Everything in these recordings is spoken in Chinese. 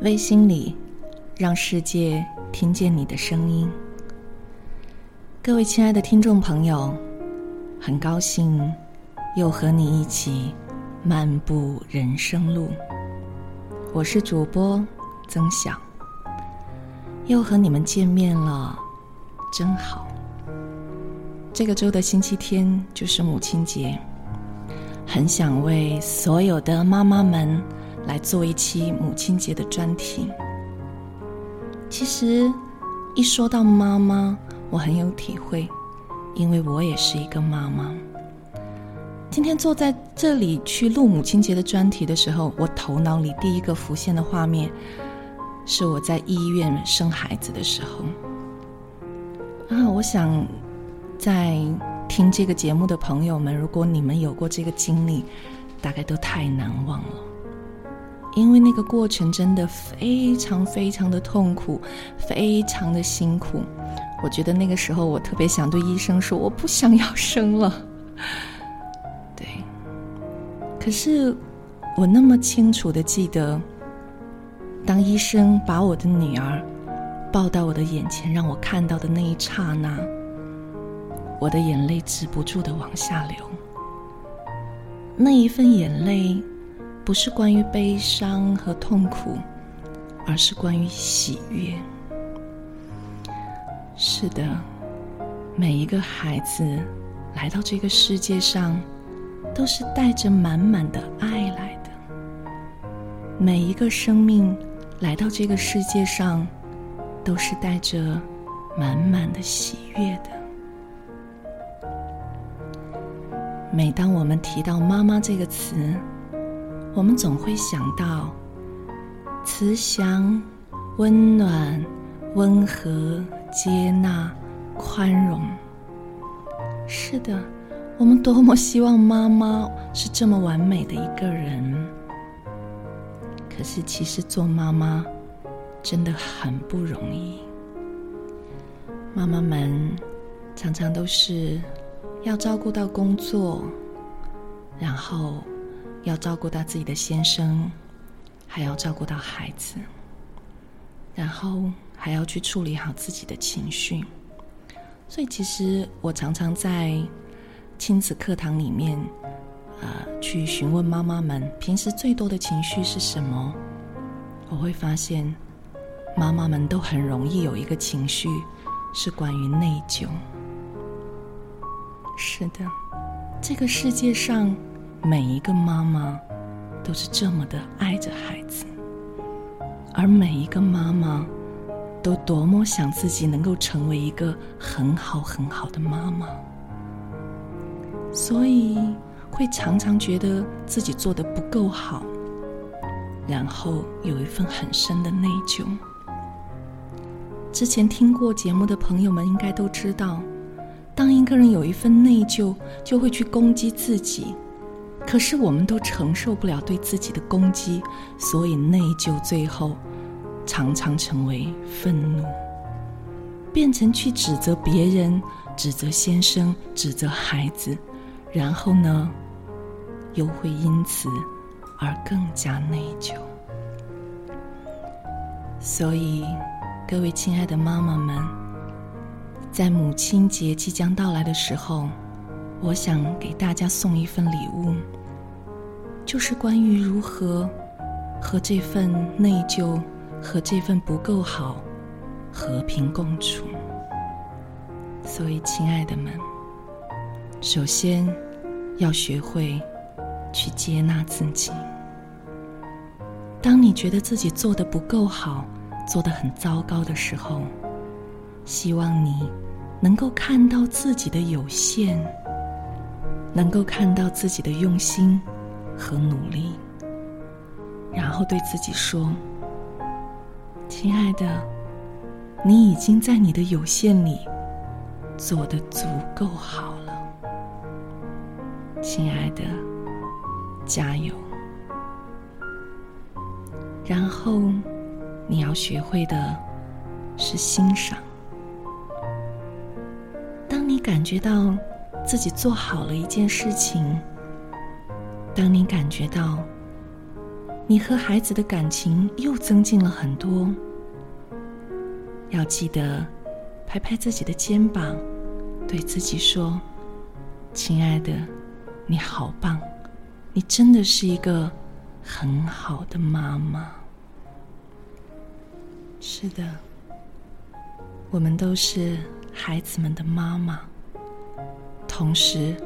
微心里，让世界听见你的声音。各位亲爱的听众朋友，很高兴又和你一起漫步人生路。我是主播曾晓，又和你们见面了，真好。这个周的星期天就是母亲节，很想为所有的妈妈们。来做一期母亲节的专题。其实，一说到妈妈，我很有体会，因为我也是一个妈妈。今天坐在这里去录母亲节的专题的时候，我头脑里第一个浮现的画面，是我在医院生孩子的时候。啊，我想在听这个节目的朋友们，如果你们有过这个经历，大概都太难忘了。因为那个过程真的非常非常的痛苦，非常的辛苦。我觉得那个时候我特别想对医生说：“我不想要生了。”对。可是我那么清楚的记得，当医生把我的女儿抱到我的眼前，让我看到的那一刹那，我的眼泪止不住的往下流。那一份眼泪。不是关于悲伤和痛苦，而是关于喜悦。是的，每一个孩子来到这个世界上，都是带着满满的爱来的。每一个生命来到这个世界上，都是带着满满的喜悦的。每当我们提到“妈妈”这个词，我们总会想到慈祥、温暖、温和、接纳、宽容。是的，我们多么希望妈妈是这么完美的一个人。可是，其实做妈妈真的很不容易。妈妈们常常都是要照顾到工作，然后。要照顾到自己的先生，还要照顾到孩子，然后还要去处理好自己的情绪。所以，其实我常常在亲子课堂里面，呃，去询问妈妈们平时最多的情绪是什么。我会发现，妈妈们都很容易有一个情绪，是关于内疚。是的，这个世界上。每一个妈妈都是这么的爱着孩子，而每一个妈妈都多么想自己能够成为一个很好很好的妈妈，所以会常常觉得自己做的不够好，然后有一份很深的内疚。之前听过节目的朋友们应该都知道，当一个人有一份内疚，就会去攻击自己。可是我们都承受不了对自己的攻击，所以内疚最后常常成为愤怒，变成去指责别人、指责先生、指责孩子，然后呢，又会因此而更加内疚。所以，各位亲爱的妈妈们，在母亲节即将到来的时候，我想给大家送一份礼物。就是关于如何和这份内疚和这份不够好和平共处。所以，亲爱的们，首先要学会去接纳自己。当你觉得自己做的不够好，做的很糟糕的时候，希望你能够看到自己的有限，能够看到自己的用心。和努力，然后对自己说：“亲爱的，你已经在你的有限里做的足够好了。亲爱的，加油！然后你要学会的是欣赏。感觉到自己做好了一件事情。”当你感觉到你和孩子的感情又增进了很多。要记得拍拍自己的肩膀，对自己说：“亲爱的，你好棒，你真的是一个很好的妈妈。”是的，我们都是孩子们的妈妈，同时，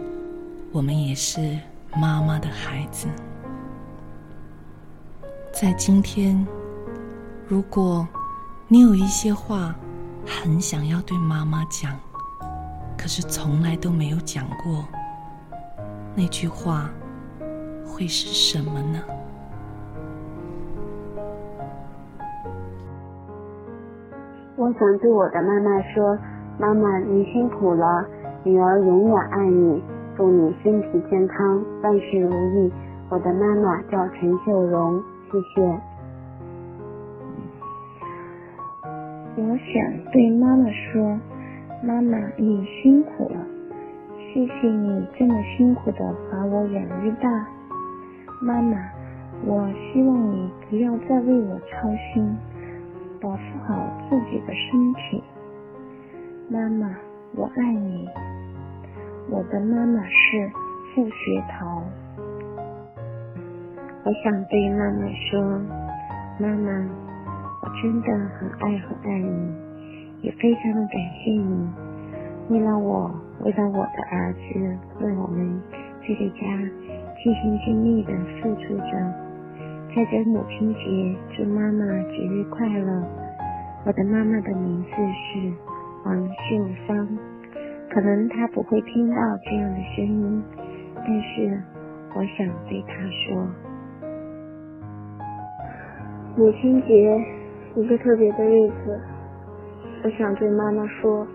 我们也是妈妈的孩子。在今天，如果你有一些话很想要对妈妈讲，可是从来都没有讲过，那句话会是什么呢？我想对我的妈妈说：“妈妈，你辛苦了，女儿永远爱你，祝你身体健康，万事如意。”我的妈妈叫陈秀荣，谢谢。我想对妈妈说：“妈妈，你辛苦了，谢谢你这么辛苦的把我养育大。妈妈，我希望你不要再为我操心。”保护好自己的身体，妈妈，我爱你。我的妈妈是付学桃。我想对妈妈说，妈妈，我真的很爱很爱你，也非常的感谢你，为了我，为了我的儿子，为我们这个家，尽心尽力的付出着。在这母亲节，祝妈妈节日快乐！我的妈妈的名字是王秀芳，可能她不会听到这样的声音，但是我想对她说：母亲节一个特别的日子，我想对妈妈说：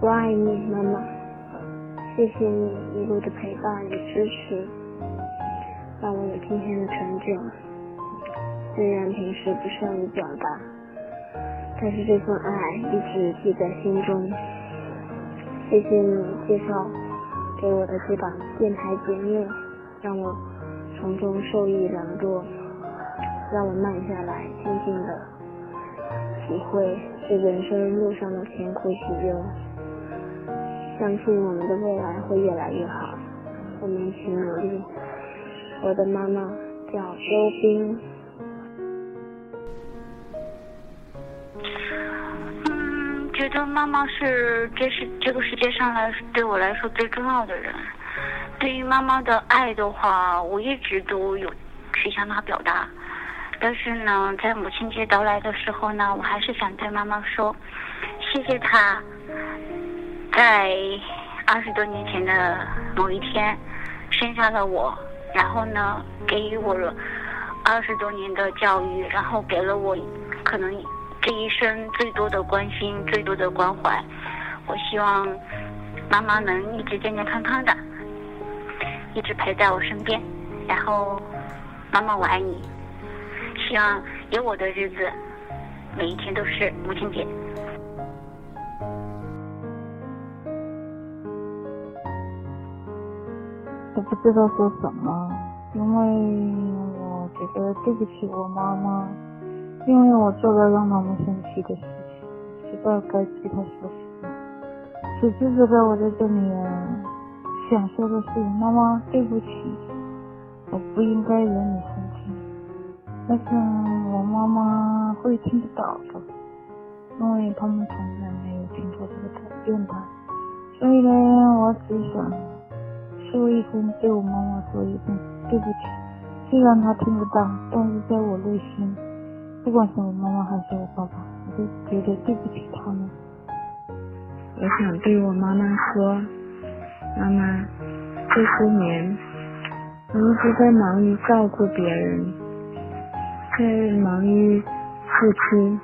我爱你，妈妈，谢谢你一路的陪伴与支持。让我有今天的成就。虽然平时不善于表达，但是这份爱一直记在心中。谢谢你介绍给我的这档电台节目，让我从中受益良多，让我慢下来，静静的体会这人生路上的甜苦喜忧。相信我们的未来会越来越好，我们一起努力。我的妈妈叫周冰。觉得妈妈是这是这个世界上来对我来说最重要的人。对于妈妈的爱的话，我一直都有去向她表达。但是呢，在母亲节到来的时候呢，我还是想对妈妈说，谢谢她，在二十多年前的某一天生下了我。然后呢，给予我了二十多年的教育，然后给了我可能这一生最多的关心、最多的关怀。我希望妈妈能一直健健康康的，一直陪在我身边。然后，妈妈我爱你。希望有我的日子，每一天都是母亲节。我不知道说什么，因为我觉得对不起我妈妈，因为我做了让他们生气的事情，知道该替她说什么。此时此刻我在这里想说的是，妈妈对不起，我不应该惹你生气，但是我妈妈会听得到的，因为他们从来没有听过这个改变的，所以呢，我只想。说一声，对我妈妈说一声对不起。虽然她听不到，但是在我内心，不管是我妈妈还是我爸爸，我都觉得对不起他们。我想对我妈妈说，妈妈，这些年，我一直在忙于照顾别人，在忙于付出，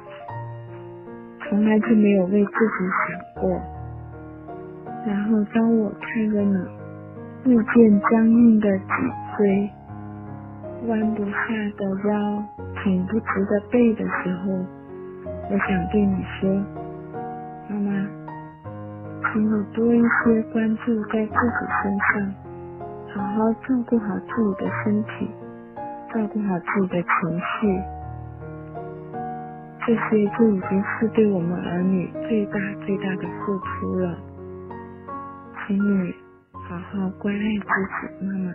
从来就没有为自己想过。然后当我看着你。日渐僵硬的脊椎，弯不下的腰，挺不直的背的时候，我想对你说，妈妈，请你多一些关注在自己身上，好好照顾好自己的身体，照顾好自己的情绪，这些就已经是对我们儿女最大最大的付出了。请你好好关爱自己，妈妈。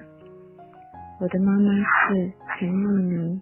我的妈妈是陈若妮。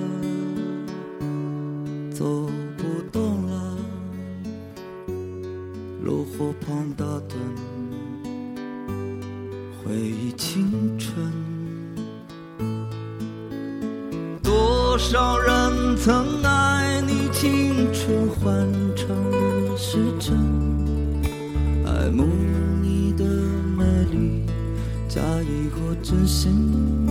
多少人曾爱你青春欢畅的时辰，爱慕你的美丽，假意或真心。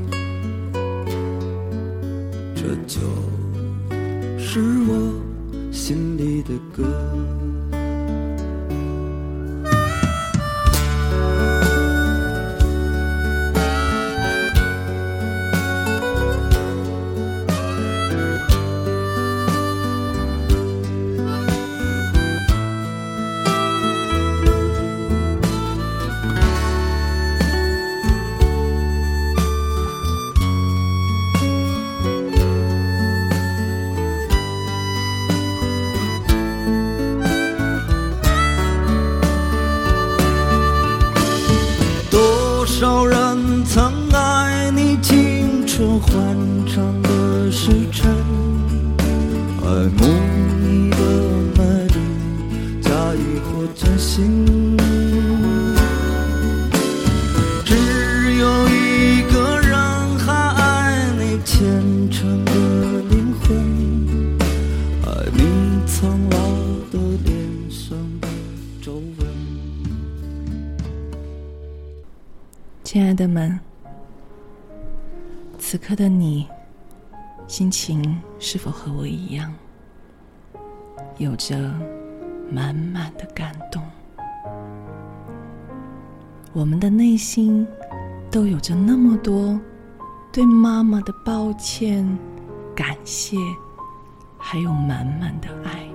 多少人曾爱你青春欢畅的们，此刻的你，心情是否和我一样，有着满满的感动？我们的内心都有着那么多对妈妈的抱歉、感谢，还有满满的爱。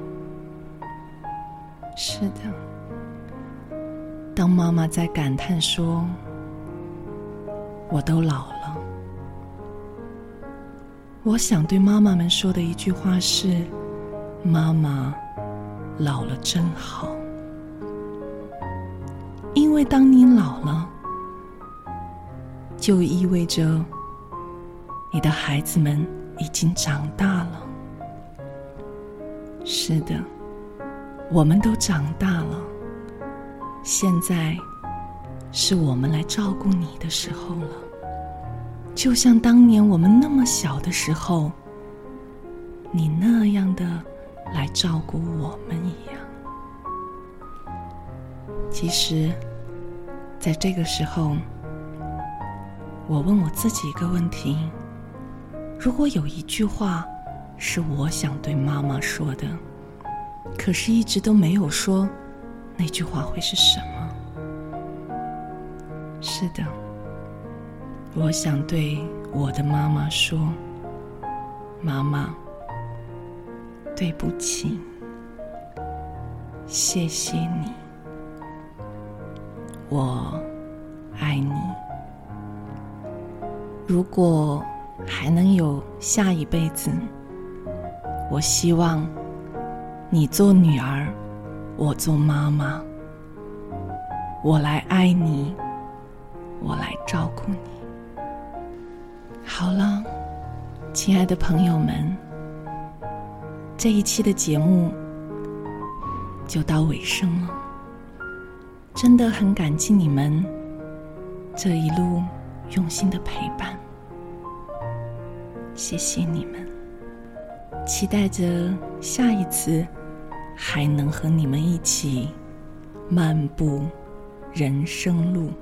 是的，当妈妈在感叹说，我都老了。我想对妈妈们说的一句话是：妈妈老了真好。因为当你老了，就意味着你的孩子们已经长大了。是的，我们都长大了。现在是我们来照顾你的时候了，就像当年我们那么小的时候，你那样的来照顾我们一样。其实，在这个时候，我问我自己一个问题：如果有一句话是我想对妈妈说的，可是一直都没有说，那句话会是什么？是的，我想对我的妈妈说：“妈妈，对不起，谢谢你，我爱你。如果还能有下一辈子，我希望你做女儿，我做妈妈，我来爱你。”我来照顾你。好了，亲爱的朋友们，这一期的节目就到尾声了，真的很感激你们这一路用心的陪伴，谢谢你们，期待着下一次还能和你们一起漫步人生路。